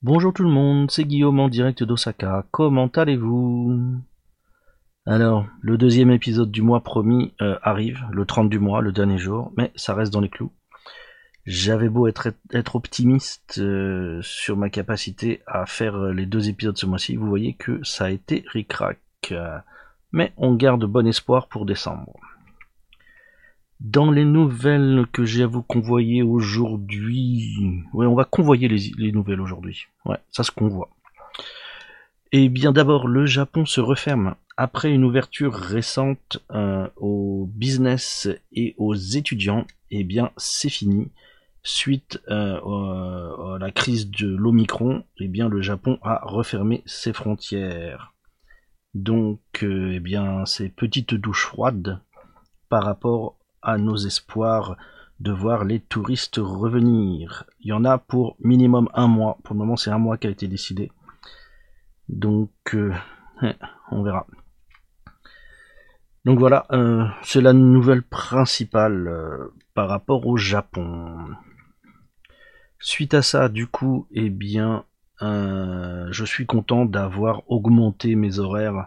Bonjour tout le monde, c'est Guillaume en direct d'Osaka. Comment allez-vous? Alors, le deuxième épisode du mois promis euh, arrive, le 30 du mois, le dernier jour, mais ça reste dans les clous. J'avais beau être, optimiste euh, sur ma capacité à faire euh, les deux épisodes ce mois-ci, vous voyez que ça a été ric-rac. mais on garde bon espoir pour décembre. Dans les nouvelles que j'ai à vous convoyer aujourd'hui, ouais, on va convoyer les, nouvelles aujourd'hui. Ouais, ça se convoie. Eh bien, d'abord, le Japon se referme après une ouverture récente euh, au business et aux étudiants. Eh bien, c'est fini. Suite euh, à la crise de l'Omicron, eh bien, le Japon a refermé ses frontières. Donc, euh, eh bien, c'est petite douche froide par rapport à nos espoirs de voir les touristes revenir. Il y en a pour minimum un mois. Pour le moment, c'est un mois qui a été décidé. Donc, euh, on verra. Donc voilà, euh, c'est la nouvelle principale euh, par rapport au Japon. Suite à ça, du coup, eh bien, je suis content d'avoir augmenté mes horaires.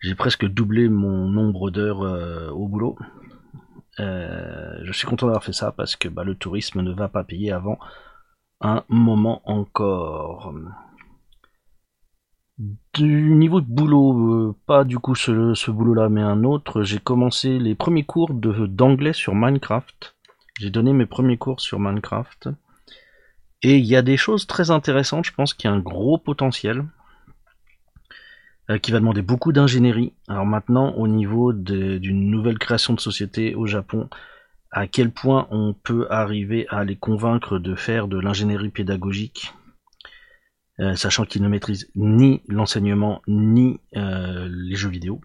J'ai presque doublé mon nombre d'heures au boulot. Euh, je suis content d'avoir fait ça parce que bah, le tourisme ne va pas payer avant un moment encore. Du niveau de boulot, euh, pas du coup ce, boulot-là, mais un autre, j'ai commencé les premiers cours d'anglais sur Minecraft. J'ai donné mes premiers cours sur Minecraft. Et il y a des choses très intéressantes, je pense qu'il y a un gros potentiel. Euh, qui va demander beaucoup d'ingénierie. Alors maintenant, au niveau d'une nouvelle création de société au Japon, à quel point on peut arriver à les convaincre de faire de l'ingénierie pédagogique, euh, sachant qu'ils ne maîtrisent ni l'enseignement ni euh, les jeux vidéo,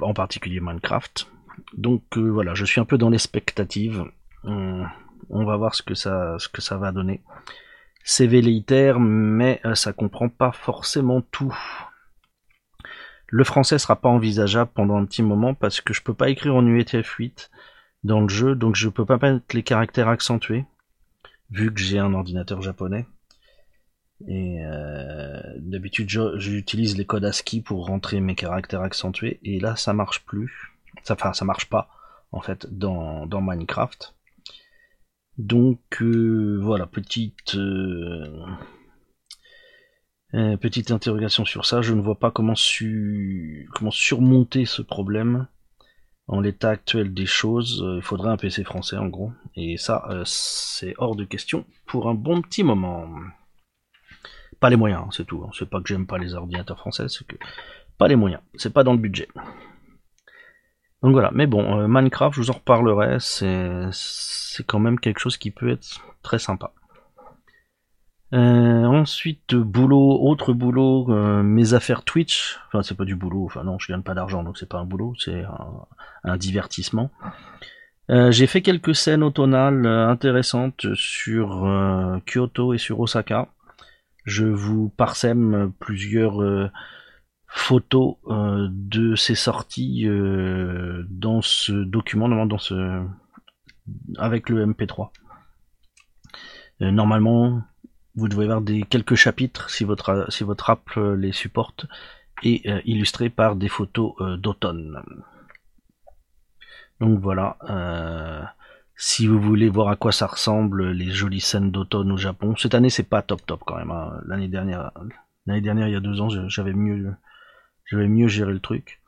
en particulier Minecraft. Donc voilà, je suis un peu dans l'expectative. On, on va voir ce que ça, ce que ça va donner c'est velléitaire, mais euh, ça comprend pas forcément tout. Le français sera pas envisageable pendant un petit moment parce que je peux pas écrire en UTF-8 dans le jeu, donc je peux pas mettre les caractères accentués, vu que j'ai un ordinateur japonais. Et euh, d'habitude j'utilise les codes ASCII pour rentrer mes caractères accentués, et là ça marche plus. Enfin ça marche pas en fait dans Minecraft. Donc euh, voilà, petite euh, euh, petite interrogation sur ça. Je ne vois pas comment, comment surmonter ce problème en l'état actuel des choses. Il faudrait un PC français en gros. Et ça, c'est hors de question pour un bon petit moment. Pas les moyens, hein, c'est tout. Hein. C'est pas que j'aime pas les ordinateurs français, c'est que pas les moyens. C'est pas dans le budget. Donc voilà, mais bon, euh, Minecraft, je vous en reparlerai, c'est quand même quelque chose qui peut être très sympa. Euh, ensuite, boulot, autre boulot, euh, mes affaires Twitch. Enfin, c'est pas du boulot, enfin non, je gagne pas d'argent, donc c'est pas un boulot, c'est un, divertissement. J'ai fait quelques scènes automnales intéressantes sur Kyoto et sur Osaka. Je vous parsème plusieurs photos euh, de ces sorties euh, dans ce document, dans ce avec le MP3. Euh, normalement, vous devez avoir des quelques chapitres si votre si votre app les supporte et illustrés par des photos d'automne. Donc voilà. si vous voulez voir à quoi ça ressemble les jolies scènes d'automne au Japon, cette année c'est pas top top quand même. Hein. L'année dernière, l'année dernière il y a deux ans, j'avais mieux je vais mieux gérer le truc.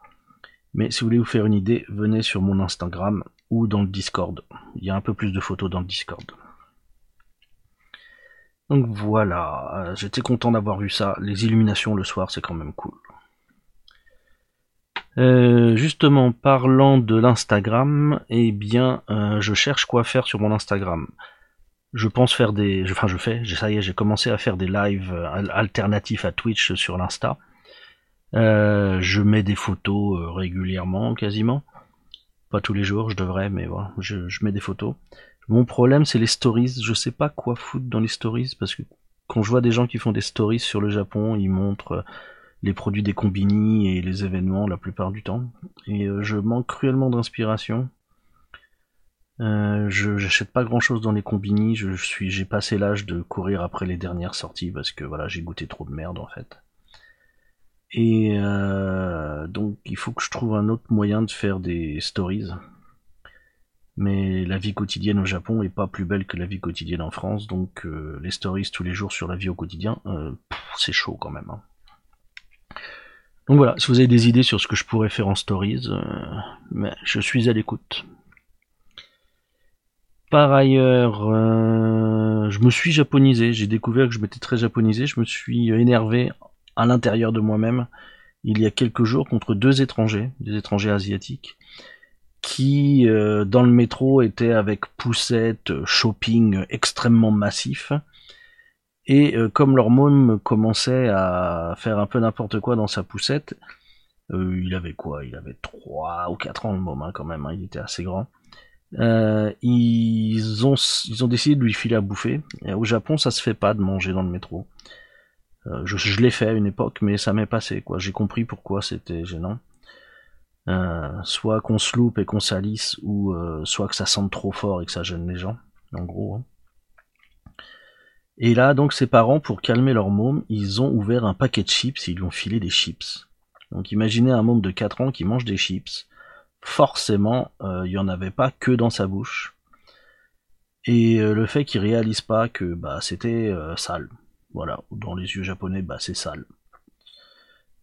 Mais si vous voulez vous faire une idée, venez sur mon Instagram ou dans le Discord. Il y a un peu plus de photos dans le Discord. Donc voilà, euh, j'étais content d'avoir vu ça. Les illuminations le soir, c'est quand même cool. Euh, justement, parlant de l'Instagram, eh bien, euh, je cherche quoi faire sur mon Instagram. Je pense faire des, enfin, je fais, ça y est, j'ai commencé à faire des lives alternatifs à Twitch sur l'Insta. Euh, je mets des photos euh, régulièrement, quasiment. Pas tous les jours, je devrais, mais voilà, je, mets des photos. Mon problème, c'est les stories. Je sais pas quoi foutre dans les stories parce que quand je vois des gens qui font des stories sur le Japon, ils montrent euh, les produits des combini et les événements la plupart du temps. Et je manque cruellement d'inspiration. Euh, je j'achète pas grand chose dans les combini. Je, suis j'ai passé l'âge de courir après les dernières sorties parce que voilà j'ai goûté trop de merde en fait. Et euh, donc il faut que je trouve un autre moyen de faire des stories. Mais la vie quotidienne au Japon est pas plus belle que la vie quotidienne en France, donc euh, les stories tous les jours sur la vie au quotidien, c'est chaud quand même. Hein. Donc voilà, si vous avez des idées sur ce que je pourrais faire en stories, je suis à l'écoute. Par ailleurs, euh, je me suis japonisé. J'ai découvert que je m'étais très japonisé. Je me suis énervé à l'intérieur de moi-même il y a quelques jours contre deux étrangers, des étrangers asiatiques, qui euh, dans le métro étaient avec poussette, shopping extrêmement massif. Et euh, comme leur môme commençait à faire un peu n'importe quoi dans sa poussette, il avait quoi? Il avait 3 ou 4 ans le môme hein, quand même, hein. il était assez grand. Euh, ils, ont, ils ont décidé de lui filer à bouffer. au Japon, ça se fait pas de manger dans le métro. Euh, je, l'ai fait à une époque, mais ça m'est passé. quoi. J'ai compris pourquoi c'était gênant. Euh, soit qu'on se loupe et qu'on salisse, ou soit que ça sente trop fort et que ça gêne les gens, en gros. Hein. Et là, donc, ses parents, pour calmer leur môme, ils ont ouvert un paquet de chips et ils lui ont filé des chips. Donc, imaginez un môme de 4 ans qui mange des chips forcément, euh, il n'y en avait pas que dans sa bouche. Et euh, le fait qu'il réalise pas que bah, c'était euh, sale. Voilà, dans les yeux japonais, bah, c'est sale.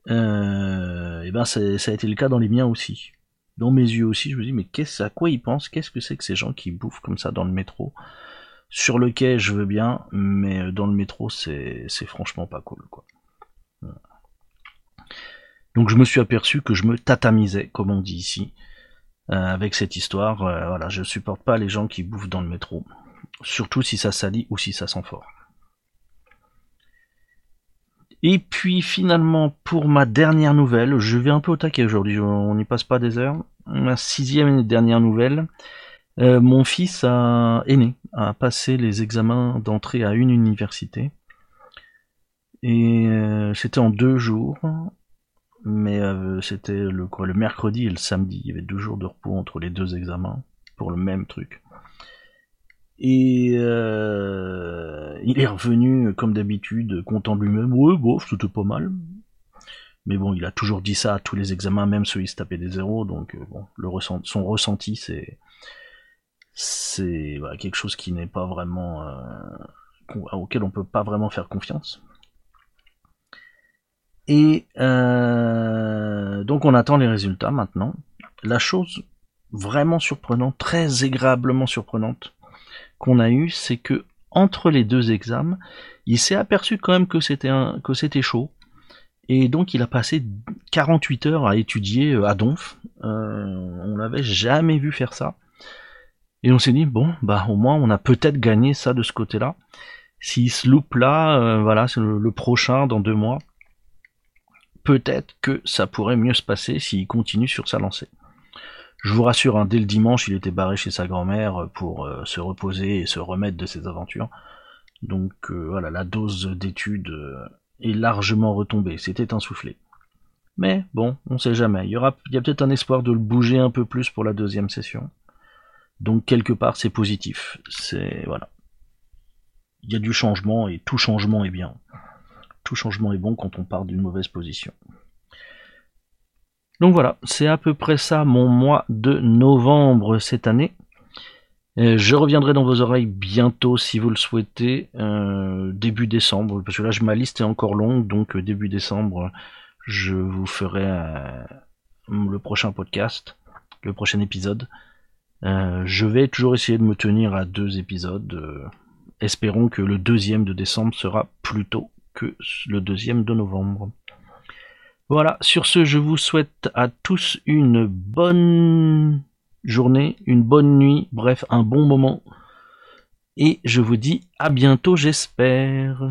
et ben ça a été le cas dans les miens aussi. Dans mes yeux aussi, je me dis mais qu'est-ce à quoi ils pensent? Qu'est-ce que c'est que ces gens qui bouffent comme ça dans le métro? Sur le quai, je veux bien, mais dans le métro, c'est franchement pas cool. Donc je me suis aperçu que je me tatamisais, comme on dit ici, euh, avec cette histoire. Euh, voilà, je supporte pas les gens qui bouffent dans le métro, surtout si ça salit ou si ça sent fort. Et puis finalement, pour ma dernière nouvelle, je vais un peu au taquet aujourd'hui, on n'y passe pas des heures. Ma sixième et dernière nouvelle, euh, mon fils a, est né, a passé les examens d'entrée à une université. Et c'était en deux jours mais euh, c'était le mercredi et le samedi. Il y avait deux jours de repos entre les deux examens pour le même truc. Et euh, il est revenu comme d'habitude, content de lui-même. Ouais, bon, c'était pas mal. Mais bon, il a toujours dit ça à tous les examens, même ceux il se tapait des zéros. Donc euh, bon, son ressenti, c'est c'est quelque chose qui n'est pas vraiment auquel on peut pas vraiment faire confiance. Et euh, donc on attend les résultats maintenant. La chose vraiment surprenante, très agréablement surprenante qu'on a eue, c'est que entre les deux examens, il s'est aperçu quand même que c'était chaud. Et donc il a passé 48 heures à étudier euh, à Donf. Euh, on n'avait jamais vu faire ça. Et on s'est dit bon bah au moins on a peut-être gagné ça de ce côté-là. S'il se loupe là, voilà, c'est le, prochain dans deux mois peut-être que ça pourrait mieux se passer s'il continue sur sa lancée. Je vous rassure, hein, dès le dimanche, il était barré chez sa grand-mère pour euh, se reposer et se remettre de ses aventures. Donc euh, voilà, la dose d'études euh, est largement retombée. C'était un soufflé. Mais bon, on sait jamais. Il y aura, il y a peut-être un espoir de le bouger un peu plus pour la deuxième session. Donc quelque part, c'est positif. C'est voilà. Il y a du changement et tout changement est bien tout changement est bon quand on part d'une mauvaise position. Donc voilà, c'est à peu près ça mon mois de novembre cette année. Euh, je reviendrai dans vos oreilles bientôt si vous le souhaitez, euh, début décembre, parce que là ma liste est encore longue, donc euh, début décembre je vous ferai le prochain podcast, le prochain épisode. je vais toujours essayer de me tenir à deux épisodes. espérons que le deuxième de décembre sera plus tôt que le deuxième de novembre. Voilà, sur ce, je vous souhaite à tous une bonne journée, une bonne nuit, bref, un bon moment. Et je vous dis à bientôt, j'espère.